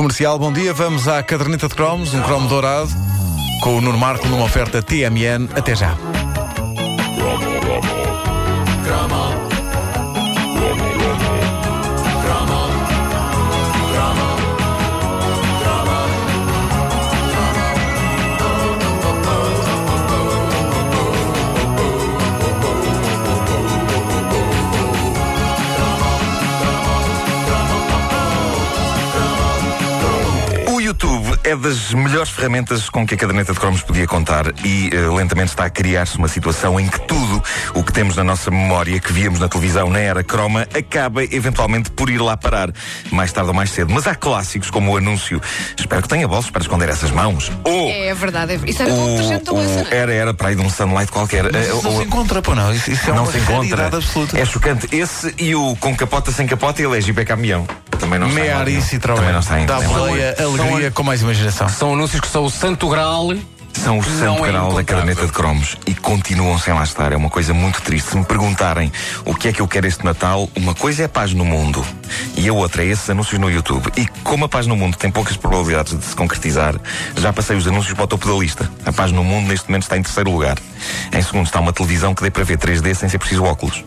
Comercial, bom dia. Vamos à caderneta de cromos, um cromo dourado, com o Nuno Marco numa oferta TMN. Até já. É das melhores ferramentas com que a caderneta de cromos podia contar e eh, lentamente está a criar-se uma situação em que tudo o que temos na nossa memória, que víamos na televisão na era croma, acaba eventualmente por ir lá parar, mais tarde ou mais cedo. Mas há clássicos como o anúncio Espero que tenha bolsos para esconder essas mãos. Ou É, é verdade. é- Isso era o, louça, o, não é? era, era para aí de um sunlight qualquer. Eh, Não ou- se encontra, pô, não. Isso, isso é não uma se encontra. absoluta. É chocante. Esse e o com capota sem capota ele é é caminhão. Também não e Citroën. Também não está em Dá boleia, alegria com mais imaginação. São anúncios que são o santo grau. São o santo é canal da encontrável. caderneta de cromos e continuam sem lá estar. É uma coisa muito triste. Se me perguntarem o que é que eu quero este Natal, uma coisa é a paz no mundo e a outra é esses anúncios no YouTube. E como a paz no mundo tem poucas probabilidades de se concretizar, já passei os anúncios para o topo da lista. A paz no mundo neste momento está em terceiro lugar. Em segundo está uma televisão que dê para ver 3D sem ser preciso óculos.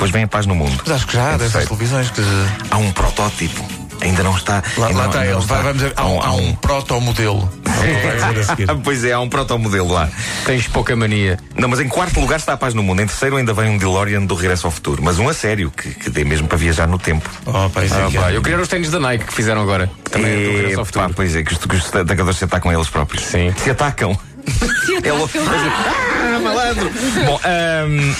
Depois vem a paz no mundo. Mas acho que já há Em dessas televisões que. Há um protótipo. Ainda não está. Lá, ainda lá não- está ele. está. vamos dizer, há um, há um protomodelo. Pois é, há um protomodelo lá. Tens pouca mania. Não, mas em quarto lugar está a paz no mundo. Em terceiro ainda vem um DeLorean do Regresso ao Futuro. Mas um a sério, que, que dê mesmo para viajar no tempo. Oh, pá, isso é Ah, que é. pá, eu queria os ténis da Nike que fizeram agora. Também é do regresso ao E, futuro. pá, pois é, que os, que os atacadores se atacam a eles próprios. Sim. Se atacam. É louco. Ah, malandro! Bom, ahm,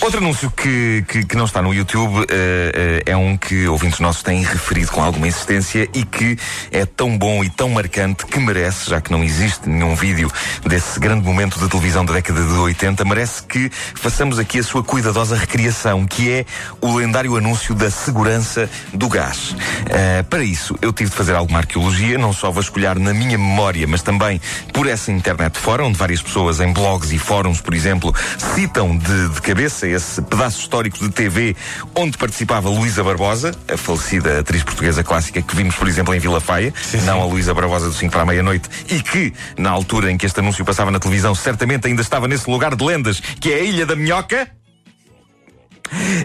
outro anúncio que, que, que não está no YouTube eh, eh, é um que ouvintes nossos têm referido com alguma insistência e que é tão bom e tão marcante que merece, já que não existe nenhum vídeo desse grande momento da televisão da década de 80, merece que façamos aqui a sua cuidadosa recriação, que é o lendário anúncio da segurança do gás. Eh, para isso, eu tive de fazer alguma arqueologia, não só vasculhar na minha memória, mas também por essa internet fora, onde várias pessoas em blogs e fóruns, por exemplo, citam de, de cabeça esse pedaço histórico de TV onde participava Luísa Barbosa, a falecida atriz portuguesa clássica que vimos, por exemplo, em Vila Faia, não a Luísa Barbosa do 5 para a meia-noite, e que, na altura em que este anúncio passava na televisão, certamente ainda estava nesse lugar de lendas, que é a Ilha da Minhoca.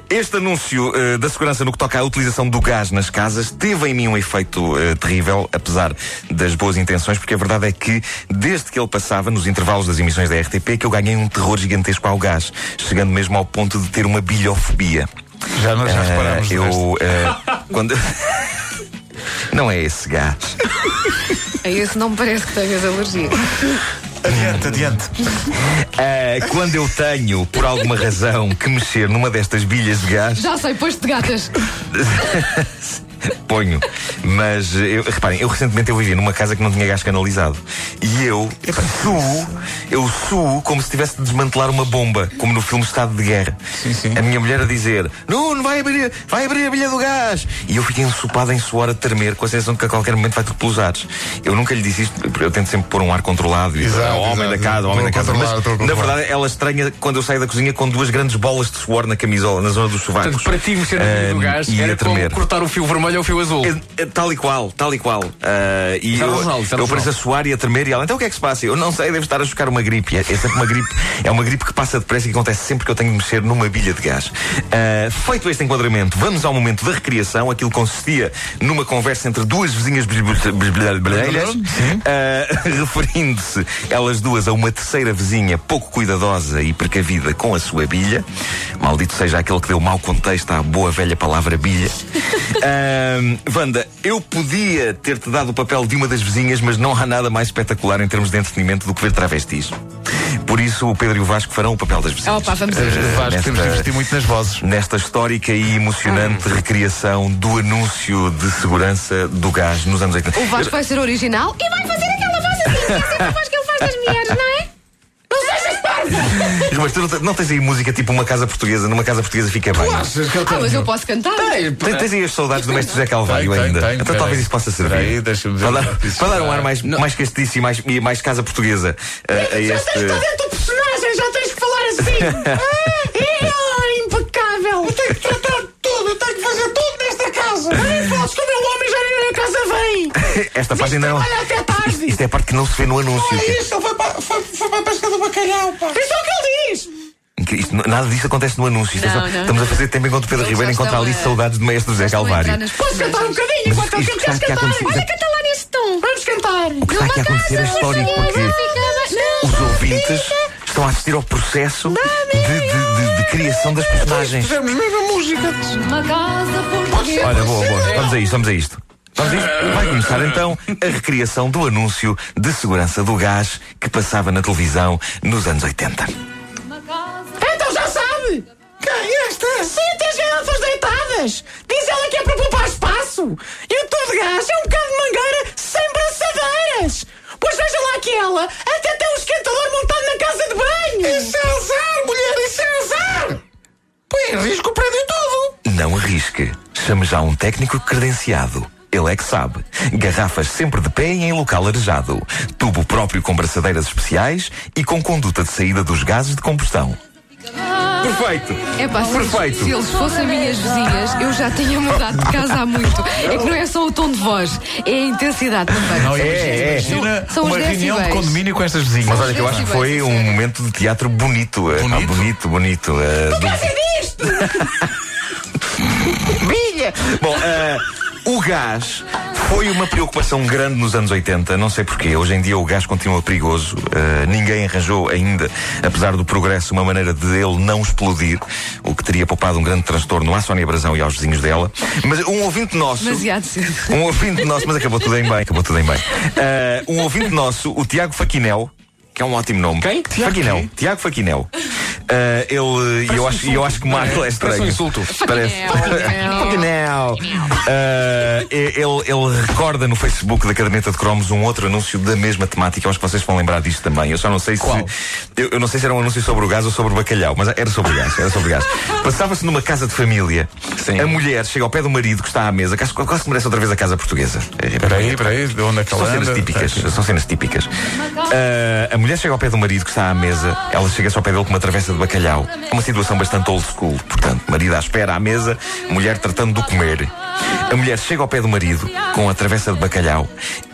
Este anúncio eh, da segurança no que toca à utilização do gás nas casas teve em mim um efeito eh, terrível, apesar das boas intenções, porque a verdade é que, desde que ele passava, nos intervalos das emissões da RTP, que eu ganhei um terror gigantesco ao gás, chegando mesmo ao ponto de ter uma bilhofobia. Já, nós já Eh, reparámos. eu. quando. Não é esse gás. A esse não me parece que tenhas alergia. Adiante, adiante. Eh, quando eu tenho, por alguma razão, que mexer numa destas bilhas de gás. Já sei, pois de gatas. Ponho. Mas, eu, reparem, eu recentemente eu vivi numa casa que não tinha gás canalizado. E eu suo, eu suo como se tivesse de desmantelar uma bomba, como no filme Estado de Guerra. Sim, sim. A minha mulher a dizer, Nuno, vai abrir, vai abrir a bilha do gás. E eu fiquei ensopado em suor a tremer, com a sensação de que a qualquer momento vai tudo pelos ares. Eu nunca lhe disse isto, porque eu tento sempre pôr um ar controlado. E Exato, ao homem exato. da casa, ao homem da Estou casa. Mas, na verdade, ela estranha quando eu saio da cozinha com duas grandes bolas de suor na camisola, na zona dos sovacos. Portanto, para ti mexer no fio do gás e era a tremer. como cortar o fio vermelho ou o fio azul. É, é, tal e qual, tal e qual. Ah, e eu, era eu pareço a suar e a tremer e ela, então o que é que se passa? Eu não sei, deve estar a chocar uma gripe. É, é sempre uma gripe, é uma gripe que passa depressa e que acontece sempre que eu tenho de mexer numa bilha de gás. Ah, feito este enquadramento, vamos ao momento da recriação. Aquilo consistia numa conversa entre duas vizinhas brasileiras, ah, referindo-se elas duas a uma terceira vizinha pouco cuidadosa e precavida com a sua bilha. Maldito seja aquele que deu mau contexto à boa velha palavra bilha. Wanda, eu podia ter-te dado o papel de uma das vizinhas, mas não há nada mais espetacular em termos de entretenimento do que ver travestis. Por isso, o Pedro e o Vasco farão o papel das vizinhas. Opa, vamos ver. Vasco, nesta- temos de investir muito nas vozes. Nesta histórica e emocionante recriação do anúncio de segurança do gás nos anos 80. O Vasco vai ser original e vai fazer aquela voz assim, que é sempre a voz que ele faz das mulheres, não é? Não sejas parvo! Mas tu não te- não tens aí música tipo uma casa portuguesa? Numa casa portuguesa fica bem. Ah, mas eu posso cantar. Tem- Tens aí as saudades do mestre José Calvário Tem, tem, ainda. tem, então peraí. talvez isso possa servir. Peraí, deixa-me ver para, dar, que isso para dar um ar mais, mais castiço e mais, e mais casa portuguesa a, a este. dentro do personagem, já tens que falar assim. ah, é impecável. Eu tenho que tratar de tudo, eu tenho que fazer tudo nesta casa. Nem posso que o meu homem já nem na casa vem. esta página não. trabalha até tarde. Isto, isto é a parte que não se vê no anúncio. É isso, ele foi para, foi, foi para a pesca do bacalhau, pá. Isso é o que ele diz. Que isto- nada disso acontece no anúncio. É Não, não. Estamos a fazer tempo enquanto Pedro Ribeiro encontra ali a- saudades de Maestro José Calvário. nas Podes cantar um bocadinho enquanto ele está queres cantar. acontecer. Olha, canta lá nesse tom. Vamos cantar. O que está aqui a acontecer é histórico porque os ouvintes estão a assistir ao processo de, de- de- de criação das personagens. Fizemos mesmo a música. Uma casa portuguesa. Olha, boa, boa. Vamos a isto, vamos a isto. Vamos a. Vai começar então a recriação do anúncio de segurança do gás que passava na televisão nos anos 80. Então já sabe. Quem esta? Sim, tem as garrafas deitadas. Diz ela que é para poupar espaço. E o tubo de gás é um bocado de mangueira sem braçadeiras. Pois veja lá que ela até tem um esquentador montado na casa de banho. Isso é azar, mulher, isso é azar. Põe em risco o prédio todo. Não arrisque. Chame já um técnico credenciado. Ele é que sabe. Garrafas sempre de pé e em local arejado. Tubo próprio com braçadeiras especiais e com conduta de saída dos gases de combustão. Perfeito! É pá, se, Perfeito. se eles fossem minhas vizinhas, eu já tinha mudado de casa há muito. É que não é só o tom de voz, é a intensidade também. Não, É, é. Imagina São- são uma reunião de decibéis. condomínio com estas vizinhas. Mas olha que eu acho que foi um momento de teatro bonito. Bonito? pá, bonito, bonito. eh, do- Bilha! Bom, eh, o gás foi uma preocupação grande nos anos 80, não sei porquê. Hoje em dia o gás continua perigoso. eh, ninguém arranjou ainda, apesar do progresso, uma maneira de ele não explodir, o que teria poupado um grande transtorno à Sónia Brasão e aos vizinhos dela. Mas um ouvinte nosso. Demasiado cedo. Um ouvinte nosso, mas acabou tudo em bem, acabou tudo em bem. Eh, um ouvinte nosso, o Tiago Faquinel, que é um ótimo nome. Quem? Faquinel. quem? Tiago Faquinel. Eh, ele, e eu acho, eu acho que Marco é estranho. Parece um insulto. Parece. Faquinel. Eh, ele, ele recorda no Facebook da Caderneta de Cromos um outro anúncio da mesma temática. Eu acho que vocês vão lembrar disto também. Eu só não sei Qual? se. Eu, eu não sei se era um anúncio sobre o gás ou sobre o bacalhau, mas era sobre o gás. Era sobre o gás. Passava-se numa casa de família. Sim. A mulher chega ao pé do marido que está à mesa, que quase que merece outra vez a casa portuguesa. Espera aí, espera aí, de onde é que São ela cenas típicas, Tá são cenas típicas. Ah, a mulher chega ao pé do marido que está à mesa, ela chega-se ao pé dele com uma travessa de bacalhau. Uma situação bastante old school, portanto, marido à espera à mesa, mulher tratando de comer. A mulher chega ao pé do marido com a travessa de bacalhau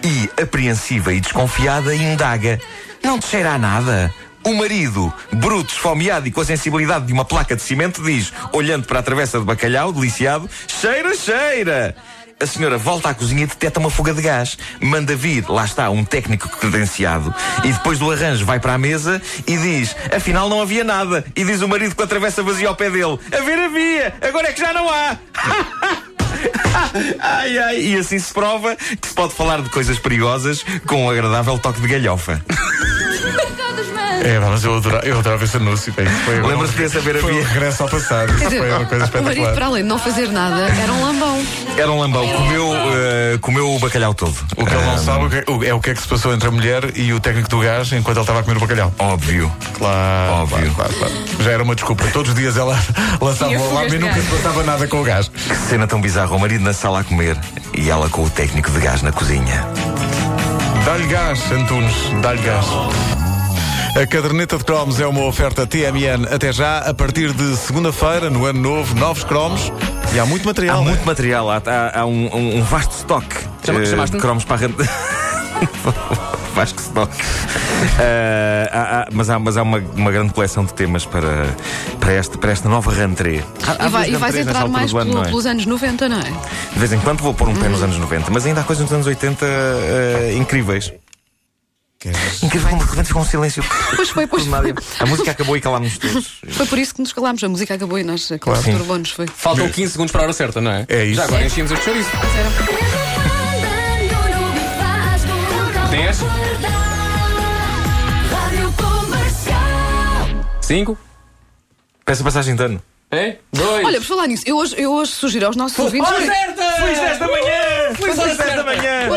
e, apreensiva e desconfiada, indaga: Não te cheira a nada? O marido, bruto, esfomeado e com a sensibilidade de uma placa de cimento, diz, olhando para a travessa de bacalhau, deliciado: Cheira, cheira! A senhora volta à cozinha e detecta uma fuga de gás. Manda vir, lá está, um técnico credenciado. E depois do arranjo vai para a mesa e diz: Afinal não havia nada. E diz o marido com a travessa vazia ao pé dele: A ver havia, agora é que já não há. ai, ai, e assim se prova que se pode falar de coisas perigosas com um agradável toque de galhofa. É, mas eu adorava, eu adorava esse anúncio. bem, foi- Lembras-te desse a havia? regresso ao passado. Isso dizer, foi uma coisa o marido, espetacular. para além de não fazer nada, era um lambão. Era um lambão, comeu, eh, comeu o bacalhau todo. O que ele não Ah, sabe o- é o que é que se passou entre a mulher e o técnico do gás enquanto ele estava a comer o bacalhau. Óbvio. Claro, Óbvio. claro, claro, claro. Já era uma desculpa. Todos os dias ela lançava o alarme e de nunca se passava nada com o gás. Que cena tão bizarra. O marido na sala a comer e ela com o técnico de gás na cozinha. Dá-lhe gás, Antunes, dá-lhe gás. A caderneta de cromos é uma oferta TMN até já, a partir de segunda-feira, no ano novo, novos cromos. E há muito material. Há né? muito material, há, há- há um, um- um vasto estoque Chama- chamaste-me? de cromos para a rede. vasto estoque. Eh, há- há- mas há, mas há uma, uma grande coleção de temas para, para, este, para esta nova rentrée. Há- E, vai- e vais entrar mais ano, pelo- não é? pelos anos 90, não é? De vez em quando vou pôr um pé nos anos 90, mas ainda há coisas nos anos 80 eh, incríveis. Incrível como de repente ficou um silêncio. Pois foi, pois foi. A música acabou e calámos todos. Foi por isso que nos calámos. A música acabou e nós a Claro. perturbou-nos. Foi. Faltam 15 segundos para a hora certa, não é? É isso. Já agora enchemos este chouriço. 10, 5, Peça passagem de ano. é, 2. Olha, por falar nisso, eu hoje, eu hoje sugiro aos nossos ouvintes. Feliz 10 da manhã! Feliz 10 da manhã!